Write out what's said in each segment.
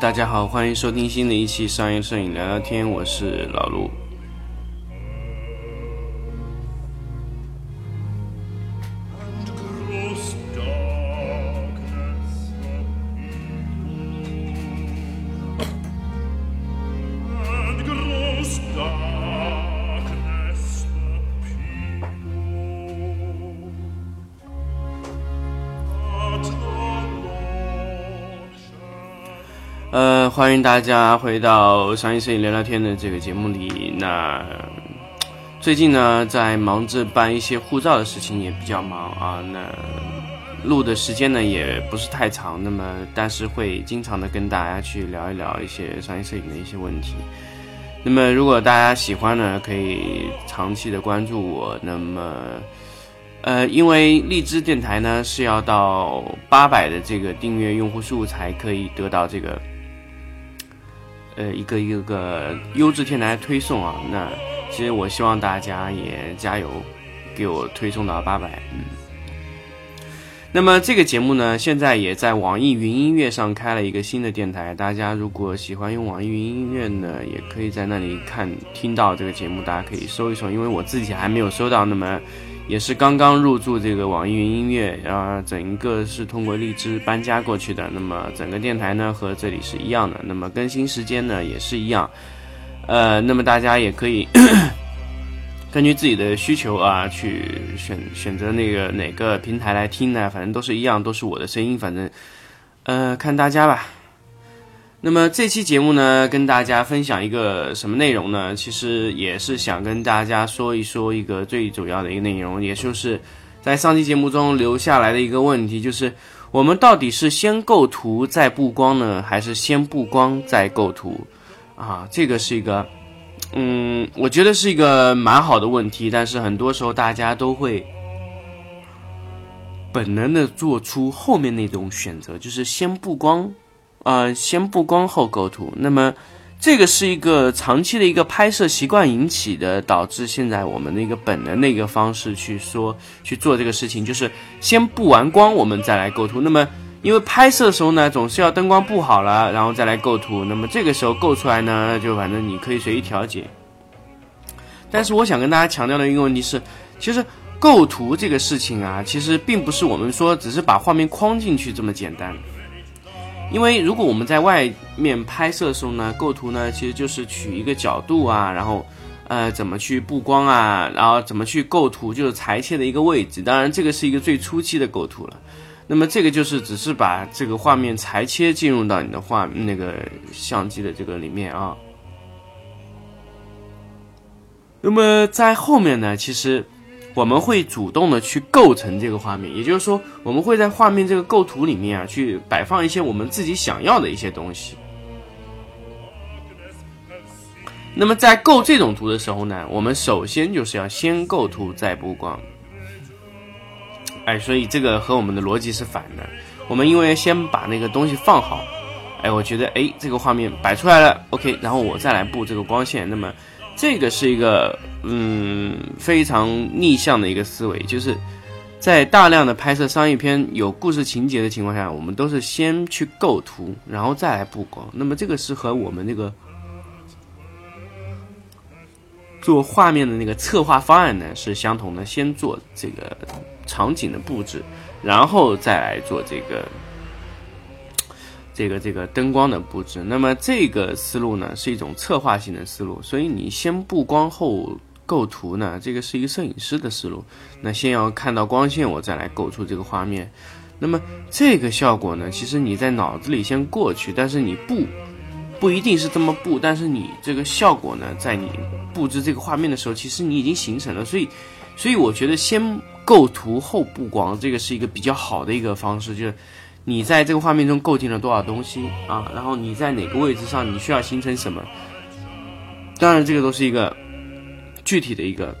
大家好，欢迎收听新的一期商业摄影聊聊天，我是老卢。欢迎大家回到商业摄影聊聊天的这个节目里。那最近呢，在忙着办一些护照的事情，也比较忙啊。那录的时间呢，也不是太长。那么，但是会经常的跟大家去聊一聊一些商业摄影的一些问题。那么，如果大家喜欢呢，可以长期的关注我。那么，呃，因为荔枝电台呢是要到八百的这个订阅用户数才可以得到这个。呃，一个一个个优质电台推送啊，那其实我希望大家也加油，给我推送到八百。嗯，那么这个节目呢，现在也在网易云音乐上开了一个新的电台，大家如果喜欢用网易云音乐呢，也可以在那里看听到这个节目，大家可以搜一搜，因为我自己还没有收到，那么。也是刚刚入驻这个网易云音乐啊，整个是通过荔枝搬家过去的。那么整个电台呢和这里是一样的，那么更新时间呢也是一样。呃，那么大家也可以 根据自己的需求啊去选选择那个哪个平台来听呢，反正都是一样，都是我的声音，反正呃看大家吧。那么这期节目呢，跟大家分享一个什么内容呢？其实也是想跟大家说一说一个最主要的一个内容，也就是在上期节目中留下来的一个问题，就是我们到底是先构图再布光呢，还是先布光再构图？啊，这个是一个，嗯，我觉得是一个蛮好的问题，但是很多时候大家都会本能的做出后面那种选择，就是先布光。呃，先布光后构图，那么这个是一个长期的一个拍摄习惯引起的，导致现在我们的一个本能的一个方式去说去做这个事情，就是先布完光，我们再来构图。那么因为拍摄的时候呢，总是要灯光布好了，然后再来构图。那么这个时候构出来呢，就反正你可以随意调节。但是我想跟大家强调的一个问题是，其实构图这个事情啊，其实并不是我们说只是把画面框进去这么简单。因为如果我们在外面拍摄的时候呢，构图呢，其实就是取一个角度啊，然后，呃，怎么去布光啊，然后怎么去构图，就是裁切的一个位置。当然，这个是一个最初期的构图了。那么这个就是只是把这个画面裁切进入到你的画那个相机的这个里面啊。那么在后面呢，其实。我们会主动的去构成这个画面，也就是说，我们会在画面这个构图里面啊，去摆放一些我们自己想要的一些东西。那么在构这种图的时候呢，我们首先就是要先构图再布光。哎，所以这个和我们的逻辑是反的。我们因为先把那个东西放好，哎，我觉得哎，这个画面摆出来了，OK，然后我再来布这个光线，那么。这个是一个嗯非常逆向的一个思维，就是在大量的拍摄商业片有故事情节的情况下，我们都是先去构图，然后再来布光。那么这个是和我们那个做画面的那个策划方案呢是相同的，先做这个场景的布置，然后再来做这个。这个这个灯光的布置，那么这个思路呢是一种策划性的思路，所以你先布光后构图呢，这个是一个摄影师的思路。那先要看到光线，我再来构出这个画面。那么这个效果呢，其实你在脑子里先过去，但是你布不一定是这么布，但是你这个效果呢，在你布置这个画面的时候，其实你已经形成了。所以，所以我觉得先构图后布光，这个是一个比较好的一个方式，就是。你在这个画面中构建了多少东西啊？然后你在哪个位置上，你需要形成什么？当然，这个都是一个具体的一个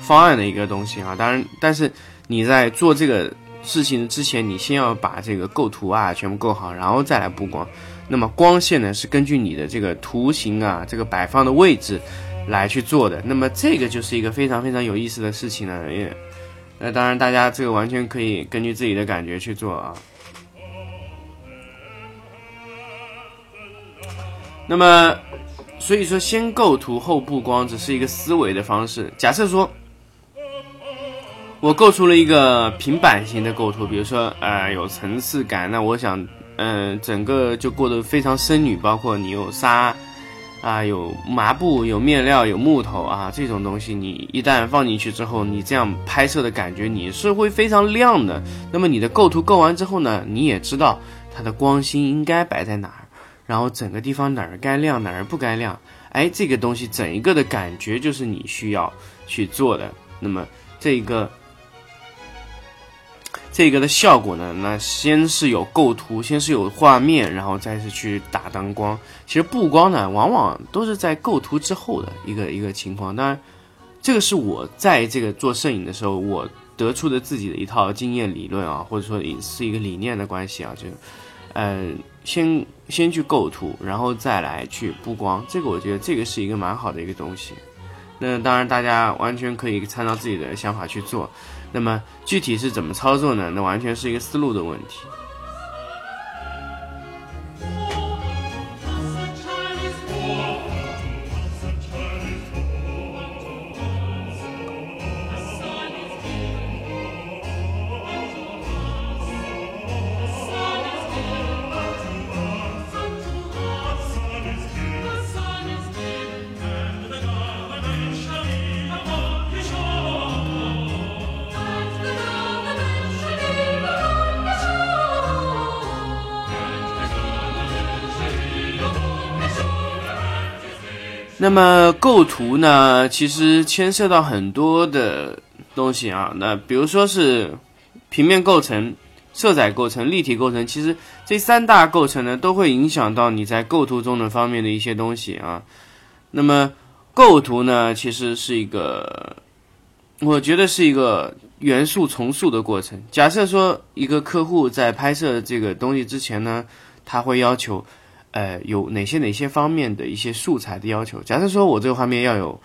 方案的一个东西啊。当然，但是你在做这个事情之前，你先要把这个构图啊全部构好，然后再来布光。那么光线呢，是根据你的这个图形啊，这个摆放的位置来去做的。那么这个就是一个非常非常有意思的事情了，那当然，大家这个完全可以根据自己的感觉去做啊。那么，所以说先构图后布光只是一个思维的方式。假设说，我构出了一个平板型的构图，比如说呃有层次感，那我想嗯整个就过得非常深女，包括你有纱啊，有麻布，有面料，有木头啊这种东西，你一旦放进去之后，你这样拍摄的感觉你是会非常亮的。那么你的构图构完之后呢，你也知道它的光心应该摆在哪儿，然后整个地方哪儿该亮哪儿不该亮，哎，这个东西整一个的感觉就是你需要去做的。那么这个。这个的效果呢，那先是有构图，先是有画面，然后再是去打灯光。其实布光呢，往往都是在构图之后的一个一个情况。当然，这个是我在这个做摄影的时候，我得出的自己的一套经验理论啊，或者说是一个理念的关系啊，就，呃，先先去构图，然后再来去布光。这个我觉得这个是一个蛮好的一个东西。那当然，大家完全可以参照自己的想法去做。那么具体是怎么操作呢？那完全是一个思路的问题。那么构图呢，其实牵涉到很多的东西啊。那比如说是平面构成、色彩构成、立体构成，其实这三大构成呢，都会影响到你在构图中的方面的一些东西啊。那么构图呢，其实是一个，我觉得是一个元素重塑的过程。假设说一个客户在拍摄这个东西之前呢，他会要求。呃，有哪些哪些方面的一些素材的要求？假设说我这个画面要有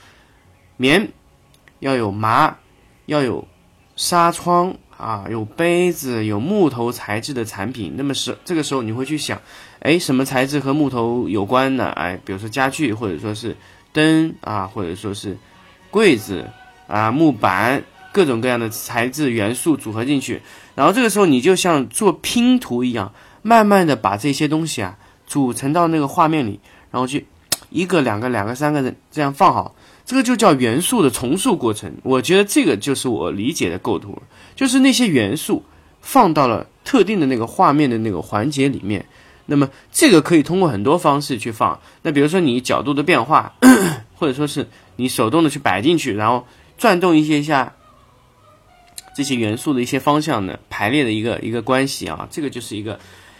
棉，要有麻，要有纱窗啊，有杯子，有木头材质的产品，那么是这个时候你会去想，哎，什么材质和木头有关呢？哎，比如说家具，或者说是灯啊，或者说是柜子啊，木板，各种各样的材质元素组合进去，然后这个时候你就像做拼图一样，慢慢的把这些东西啊。组成到那个画面里，然后去一个、两个、两个、三个人这样放好，这个就叫元素的重塑过程。我觉得这个就是我理解的构图，就是那些元素放到了特定的那个画面的那个环节里面。那么这个可以通过很多方式去放。那比如说你角度的变化，或者说是你手动的去摆进去，然后转动一些下这些元素的一些方向呢排列的一个一个关系啊，这个就是一个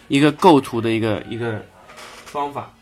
一个构图的一个一个。方法。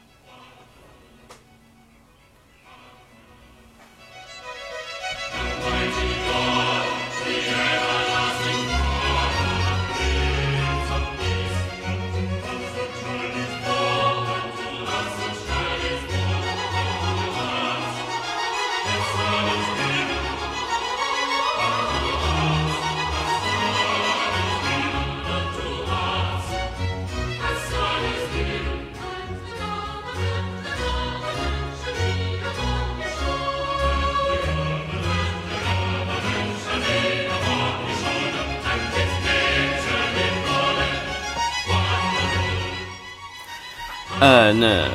那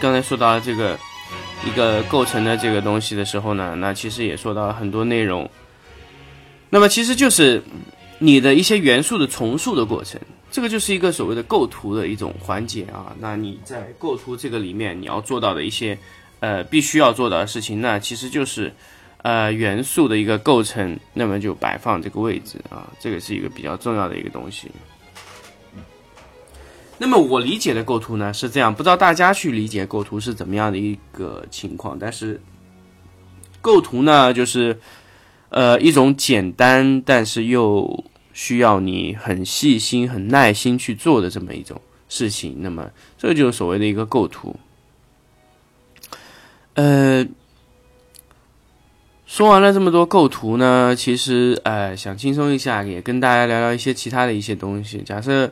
刚才说到这个一个构成的这个东西的时候呢，那其实也说到了很多内容。那么其实就是你的一些元素的重塑的过程，这个就是一个所谓的构图的一种环节啊。那你在构图这个里面，你要做到的一些呃必须要做到的事情，那其实就是呃元素的一个构成，那么就摆放这个位置啊，这个是一个比较重要的一个东西。那么我理解的构图呢是这样，不知道大家去理解构图是怎么样的一个情况。但是构图呢，就是呃一种简单，但是又需要你很细心、很耐心去做的这么一种事情。那么这就是所谓的一个构图，呃。说完了这么多构图呢，其实呃想轻松一下，也跟大家聊聊一些其他的一些东西。假设，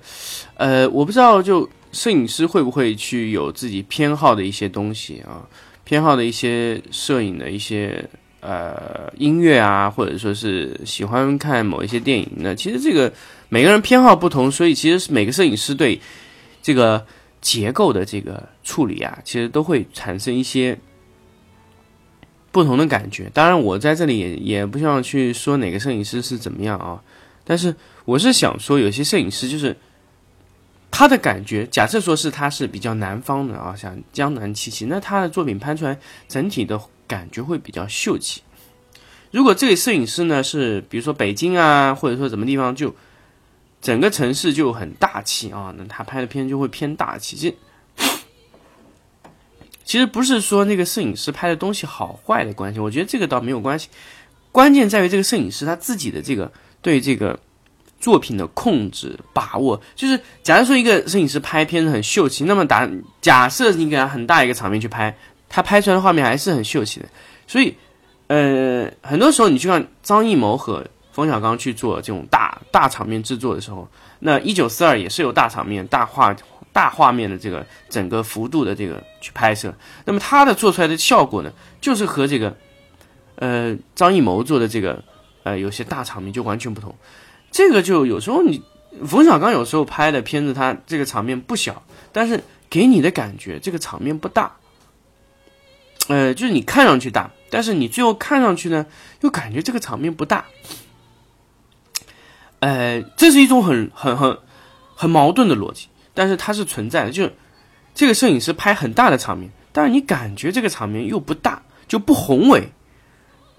呃，我不知道就摄影师会不会去有自己偏好的一些东西啊？偏好的一些摄影的一些呃音乐啊，或者说是喜欢看某一些电影呢？其实这个每个人偏好不同，所以其实是每个摄影师对这个结构的这个处理啊，其实都会产生一些不同的感觉。当然，我在这里也也不希望去说哪个摄影师是怎么样啊，但是我是想说，有些摄影师就是。他的感觉，假设说是他是比较南方的啊，像江南气息，那他的作品拍出来整体的感觉会比较秀气。如果这个摄影师呢是比如说北京啊，或者说什么地方，就整个城市就很大气啊，那他拍的片就会偏大气。其实其实不是说那个摄影师拍的东西好坏的关系，我觉得这个倒没有关系，关键在于这个摄影师他自己的这个对这个。作品的控制把握，就是假如说一个摄影师拍片子很秀气，那么打假设你给他很大一个场面去拍，他拍出来的画面还是很秀气的。所以，呃，很多时候你去看张艺谋和冯小刚去做这种大大场面制作的时候，那一九四二也是有大场面、大画、大画面的这个整个幅度的这个去拍摄，那么他的做出来的效果呢，就是和这个呃张艺谋做的这个呃有些大场面就完全不同。这个就有时候你冯小刚有时候拍的片子，他这个场面不小，但是给你的感觉这个场面不大，呃，就是你看上去大，但是你最后看上去呢，又感觉这个场面不大，呃，这是一种很很很很矛盾的逻辑，但是它是存在的，就是这个摄影师拍很大的场面，但是你感觉这个场面又不大，就不宏伟，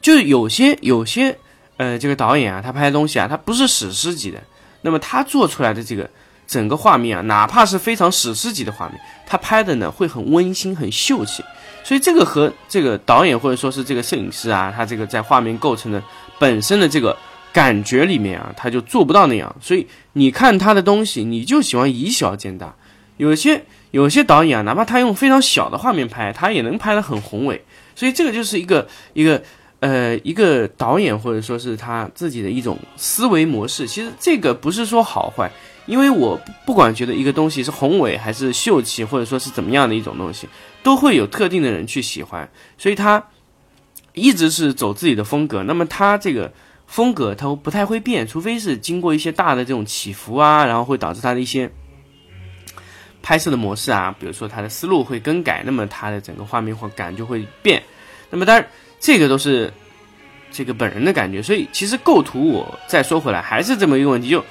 就是有些有些。呃，这个导演啊，他拍的东西啊，他不是史诗级的，那么他做出来的这个整个画面啊，哪怕是非常史诗级的画面，他拍的呢会很温馨、很秀气。所以这个和这个导演或者说是这个摄影师啊，他这个在画面构成的本身的这个感觉里面啊，他就做不到那样。所以你看他的东西，你就喜欢以小见大。有些有些导演啊，哪怕他用非常小的画面拍，他也能拍得很宏伟。所以这个就是一个一个。呃，一个导演或者说是他自己的一种思维模式，其实这个不是说好坏，因为我不管觉得一个东西是宏伟还是秀气，或者说是怎么样的一种东西，都会有特定的人去喜欢，所以他一直是走自己的风格。那么他这个风格它不太会变，除非是经过一些大的这种起伏啊，然后会导致他的一些拍摄的模式啊，比如说他的思路会更改，那么他的整个画面或感就会变。那么当然。这个都是这个本人的感觉，所以其实构图我再说回来还是这么一个问题，就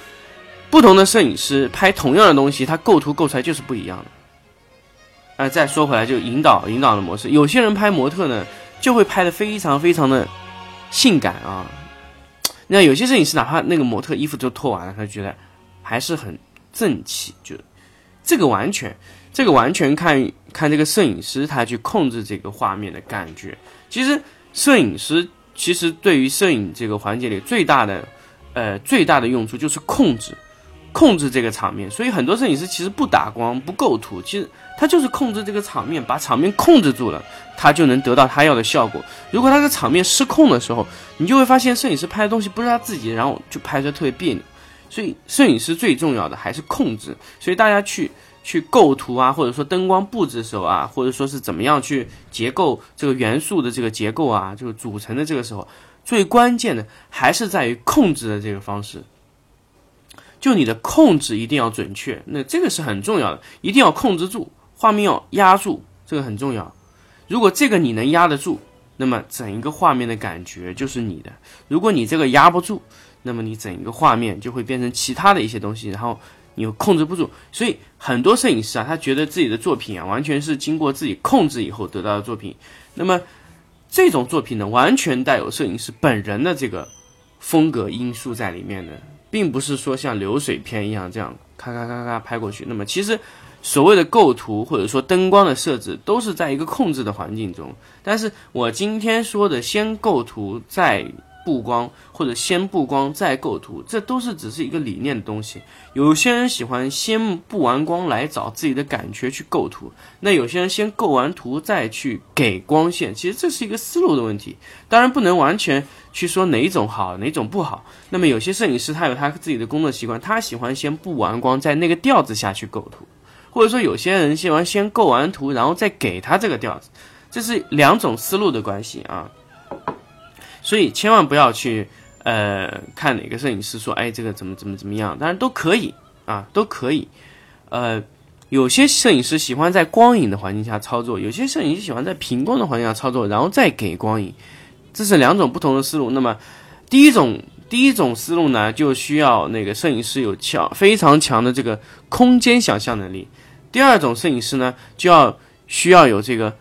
不同的摄影师拍同样的东西，他构图构出来就是不一样的。呃，再说回来就引导引导的模式，有些人拍模特呢就会拍的非常非常的性感啊，那有些摄影师哪怕那个模特衣服都脱完了，他觉得还是很正气，就这个完全这个完全看看这个摄影师他去控制这个画面的感觉，其实。摄影师其实对于摄影这个环节里最大的，呃最大的用处就是控制，控制这个场面。所以很多摄影师其实不打光不构图，其实他就是控制这个场面，把场面控制住了，他就能得到他要的效果。如果他的场面失控的时候，你就会发现摄影师拍的东西不是他自己，然后就拍出来特别别扭。所以摄影师最重要的还是控制。所以大家去。去构图啊，或者说灯光布置的时候啊，或者说是怎么样去结构这个元素的这个结构啊，这个组成的这个时候，最关键的还是在于控制的这个方式。就你的控制一定要准确，那这个是很重要的，一定要控制住画面要压住，这个很重要。如果这个你能压得住，那么整一个画面的感觉就是你的；如果你这个压不住，那么你整一个画面就会变成其他的一些东西，然后。你又控制不住，所以很多摄影师啊，他觉得自己的作品啊，完全是经过自己控制以后得到的作品。那么这种作品呢，完全带有摄影师本人的这个风格因素在里面的，并不是说像流水片一样这样咔咔咔咔拍过去。那么其实所谓的构图或者说灯光的设置，都是在一个控制的环境中。但是我今天说的，先构图再。布光或者先布光再构图，这都是只是一个理念的东西。有些人喜欢先布完光来找自己的感觉去构图，那有些人先构完图再去给光线。其实这是一个思路的问题，当然不能完全去说哪种好哪种不好。那么有些摄影师他有他自己的工作习惯，他喜欢先布完光，在那个调子下去构图，或者说有些人喜欢先构完图，然后再给他这个调子，这是两种思路的关系啊。所以千万不要去呃看哪个摄影师说，哎，这个怎么怎么怎么样，当然都可以啊，都可以。呃，有些摄影师喜欢在光影的环境下操作，有些摄影师喜欢在平光的环境下操作，然后再给光影，这是两种不同的思路。那么第一种。第一种思路呢，就需要那个摄影师有强非常强的这个空间想象能力。第二种摄影师呢，就要需要有这个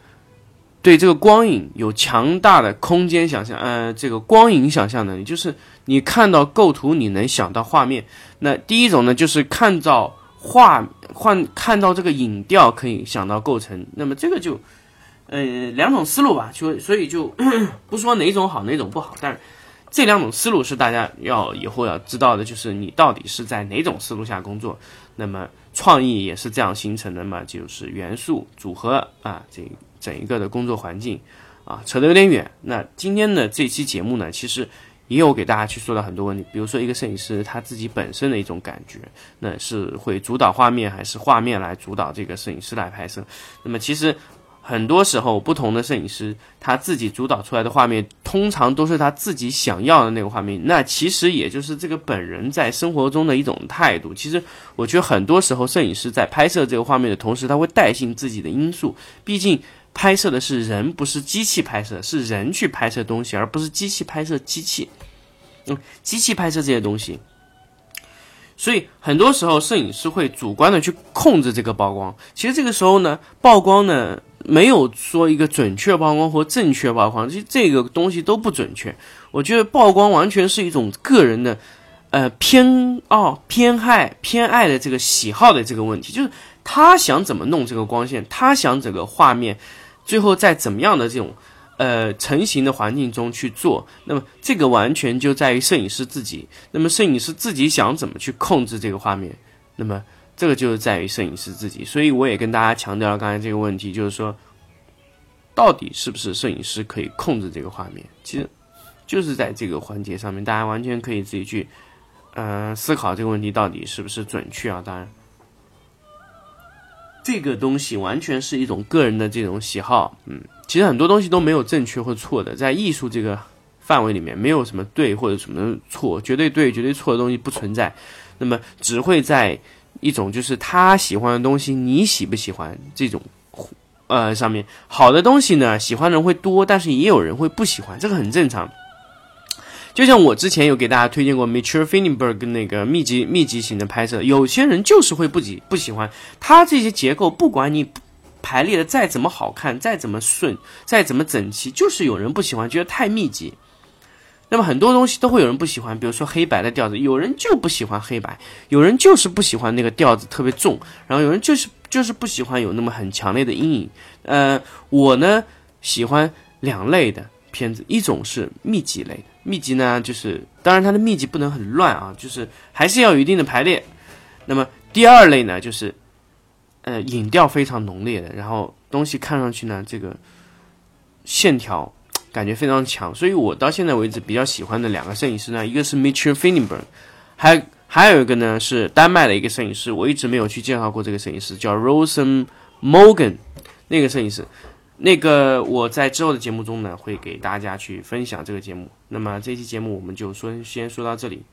对这个光影有强大的空间想象，呃，这个光影想象能力，就是你看到构图，你能想到画面。那第一种呢，就是看到画换看到这个影调可以想到构成。那么这个就呃两种思路吧，就所以就 不说哪种好哪种不好，但。这两种思路是大家要以后要知道的，就是你到底是在哪种思路下工作。那么创意也是这样形成的嘛，就是元素组合啊，这整一个的工作环境啊，扯得有点远。那今天的这期节目呢，其实也有给大家去说到很多问题，比如说一个摄影师他自己本身的一种感觉，那是会主导画面，还是画面来主导这个摄影师来拍摄？那么其实。很多时候，不同的摄影师他自己主导出来的画面，通常都是他自己想要的那个画面。那其实也就是这个本人在生活中的一种态度。其实我觉得很多时候，摄影师在拍摄这个画面的同时，他会带进自己的因素。毕竟拍摄的是人，不是机器拍摄，是人去拍摄东西，而不是机器拍摄机器。嗯，机器拍摄这些东西。所以很多时候，摄影师会主观的去控制这个曝光。其实这个时候呢，曝光呢。没有说一个准确曝光或正确曝光，其实这个东西都不准确。我觉得曝光完全是一种个人的，呃偏哦偏爱偏爱的这个喜好的这个问题，就是他想怎么弄这个光线，他想整个画面，最后在怎么样的这种呃成型的环境中去做，那么这个完全就在于摄影师自己。那么摄影师自己想怎么去控制这个画面，那么。这个就是在于摄影师自己，所以我也跟大家强调了刚才这个问题，就是说，到底是不是摄影师可以控制这个画面？其实，就是在这个环节上面，大家完全可以自己去，呃，思考这个问题到底是不是准确啊？当然，这个东西完全是一种个人的这种喜好，嗯，其实很多东西都没有正确或错的，在艺术这个范围里面，没有什么对或者什么错，绝对对、绝对错的东西不存在，那么只会在。一种就是他喜欢的东西，你喜不喜欢？这种，呃，上面好的东西呢，喜欢的人会多，但是也有人会不喜欢，这个很正常。就像我之前有给大家推荐过 Mature f i n n b e r g 那个密集密集型的拍摄，有些人就是会不喜不喜欢他这些结构，不管你排列的再怎么好看，再怎么顺，再怎么整齐，就是有人不喜欢，觉得太密集。那么很多东西都会有人不喜欢，比如说黑白的调子，有人就不喜欢黑白，有人就是不喜欢那个调子特别重，然后有人就是就是不喜欢有那么很强烈的阴影。呃，我呢喜欢两类的片子，一种是密集类的，密集呢就是当然它的密集不能很乱啊，就是还是要有一定的排列。那么第二类呢就是呃影调非常浓烈的，然后东西看上去呢这个线条。感觉非常强，所以我到现在为止比较喜欢的两个摄影师呢，一个是 Mitchell f i n n b e r g 还还有一个呢是丹麦的一个摄影师，我一直没有去介绍过这个摄影师，叫 Rosen Morgan，那个摄影师，那个我在之后的节目中呢会给大家去分享这个节目。那么这期节目我们就说先说到这里。